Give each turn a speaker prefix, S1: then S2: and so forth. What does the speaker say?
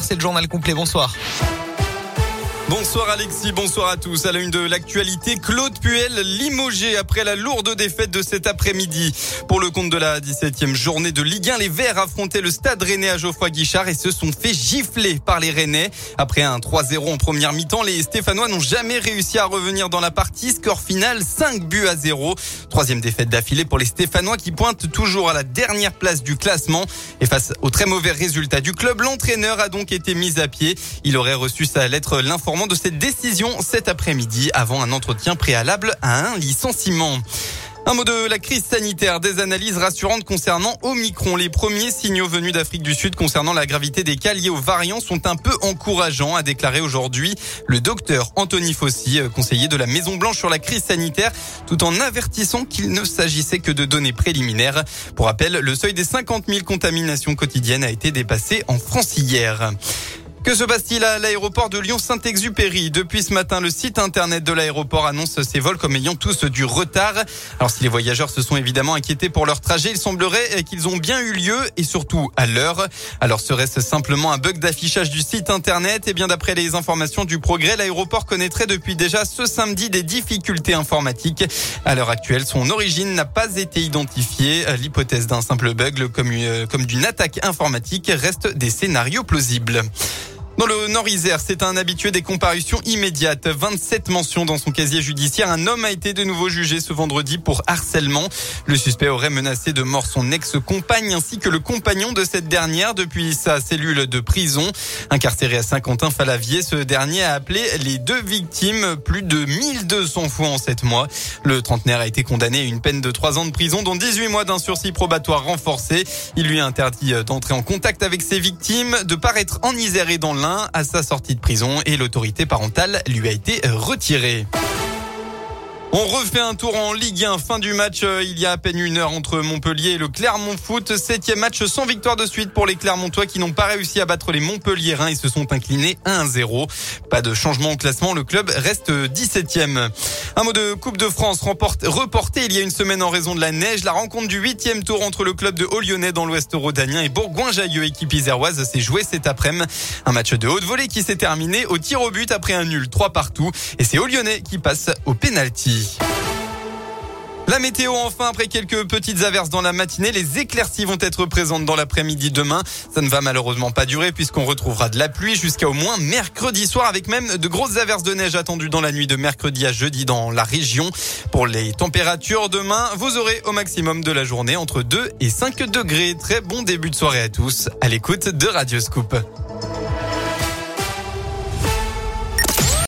S1: C'est le journal complet. Bonsoir.
S2: Bonsoir Alexis, bonsoir à tous. À la une de l'actualité, Claude Puel limogé après la lourde défaite de cet après-midi. Pour le compte de la 17e journée de Ligue 1, les Verts affrontaient le stade rennais à Geoffroy Guichard et se sont fait gifler par les Rennais. Après un 3-0 en première mi-temps, les Stéphanois n'ont jamais réussi à revenir dans la partie. Score final 5 buts à 0. Troisième défaite d'affilée pour les Stéphanois qui pointent toujours à la dernière place du classement. Et face au très mauvais résultat du club, l'entraîneur a donc été mis à pied. Il aurait reçu sa lettre de cette décision cet après-midi avant un entretien préalable à un licenciement. Un mot de la crise sanitaire, des analyses rassurantes concernant Omicron. Les premiers signaux venus d'Afrique du Sud concernant la gravité des cas liés aux variants sont un peu encourageants, a déclaré aujourd'hui le docteur Anthony Fossi, euh, conseiller de la Maison Blanche sur la crise sanitaire, tout en avertissant qu'il ne s'agissait que de données préliminaires. Pour rappel, le seuil des 50 000 contaminations quotidiennes a été dépassé en France hier. Que se passe-t-il à l'aéroport de Lyon-Saint-Exupéry? Depuis ce matin, le site internet de l'aéroport annonce ses vols comme ayant tous du retard. Alors si les voyageurs se sont évidemment inquiétés pour leur trajet, il semblerait qu'ils ont bien eu lieu et surtout à l'heure. Alors serait-ce simplement un bug d'affichage du site internet? Et eh bien d'après les informations du progrès, l'aéroport connaîtrait depuis déjà ce samedi des difficultés informatiques. À l'heure actuelle, son origine n'a pas été identifiée. L'hypothèse d'un simple bug comme d'une attaque informatique reste des scénarios plausibles. Dans le Nord-Isère, c'est un habitué des comparutions immédiates. 27 mentions dans son casier judiciaire. Un homme a été de nouveau jugé ce vendredi pour harcèlement. Le suspect aurait menacé de mort son ex-compagne ainsi que le compagnon de cette dernière depuis sa cellule de prison. Incarcéré à Saint-Quentin-Falavier, ce dernier a appelé les deux victimes plus de 1200 fois en 7 mois. Le trentenaire a été condamné à une peine de 3 ans de prison dont 18 mois d'un sursis probatoire renforcé. Il lui a interdit d'entrer en contact avec ses victimes, de paraître en Isère et dans à sa sortie de prison et l'autorité parentale lui a été retirée. On refait un tour en Ligue 1. Fin du match euh, il y a à peine une heure entre Montpellier et le Clermont Foot. Septième match sans victoire de suite pour les Clermontois qui n'ont pas réussi à battre les Montpelliérains. Ils se sont inclinés 1-0. Pas de changement au classement. Le club reste 17e. Un mot de Coupe de France reporté il y a une semaine en raison de la neige. La rencontre du huitième tour entre le club de Haut-Lyonnais dans l'Ouest rhodanien et Bourgoin-Jailleux, équipe iséroise, s'est joué cet après-midi. Un match de haute volée qui s'est terminé au tir au but après un nul 3 partout. Et c'est Haut-Lyonnais qui passe au pénalty. La météo enfin, après quelques petites averses dans la matinée, les éclaircies vont être présentes dans l'après-midi demain. Ça ne va malheureusement pas durer puisqu'on retrouvera de la pluie jusqu'à au moins mercredi soir avec même de grosses averses de neige attendues dans la nuit de mercredi à jeudi dans la région. Pour les températures demain, vous aurez au maximum de la journée entre 2 et 5 degrés. Très bon début de soirée à tous à l'écoute de Radio Scoop.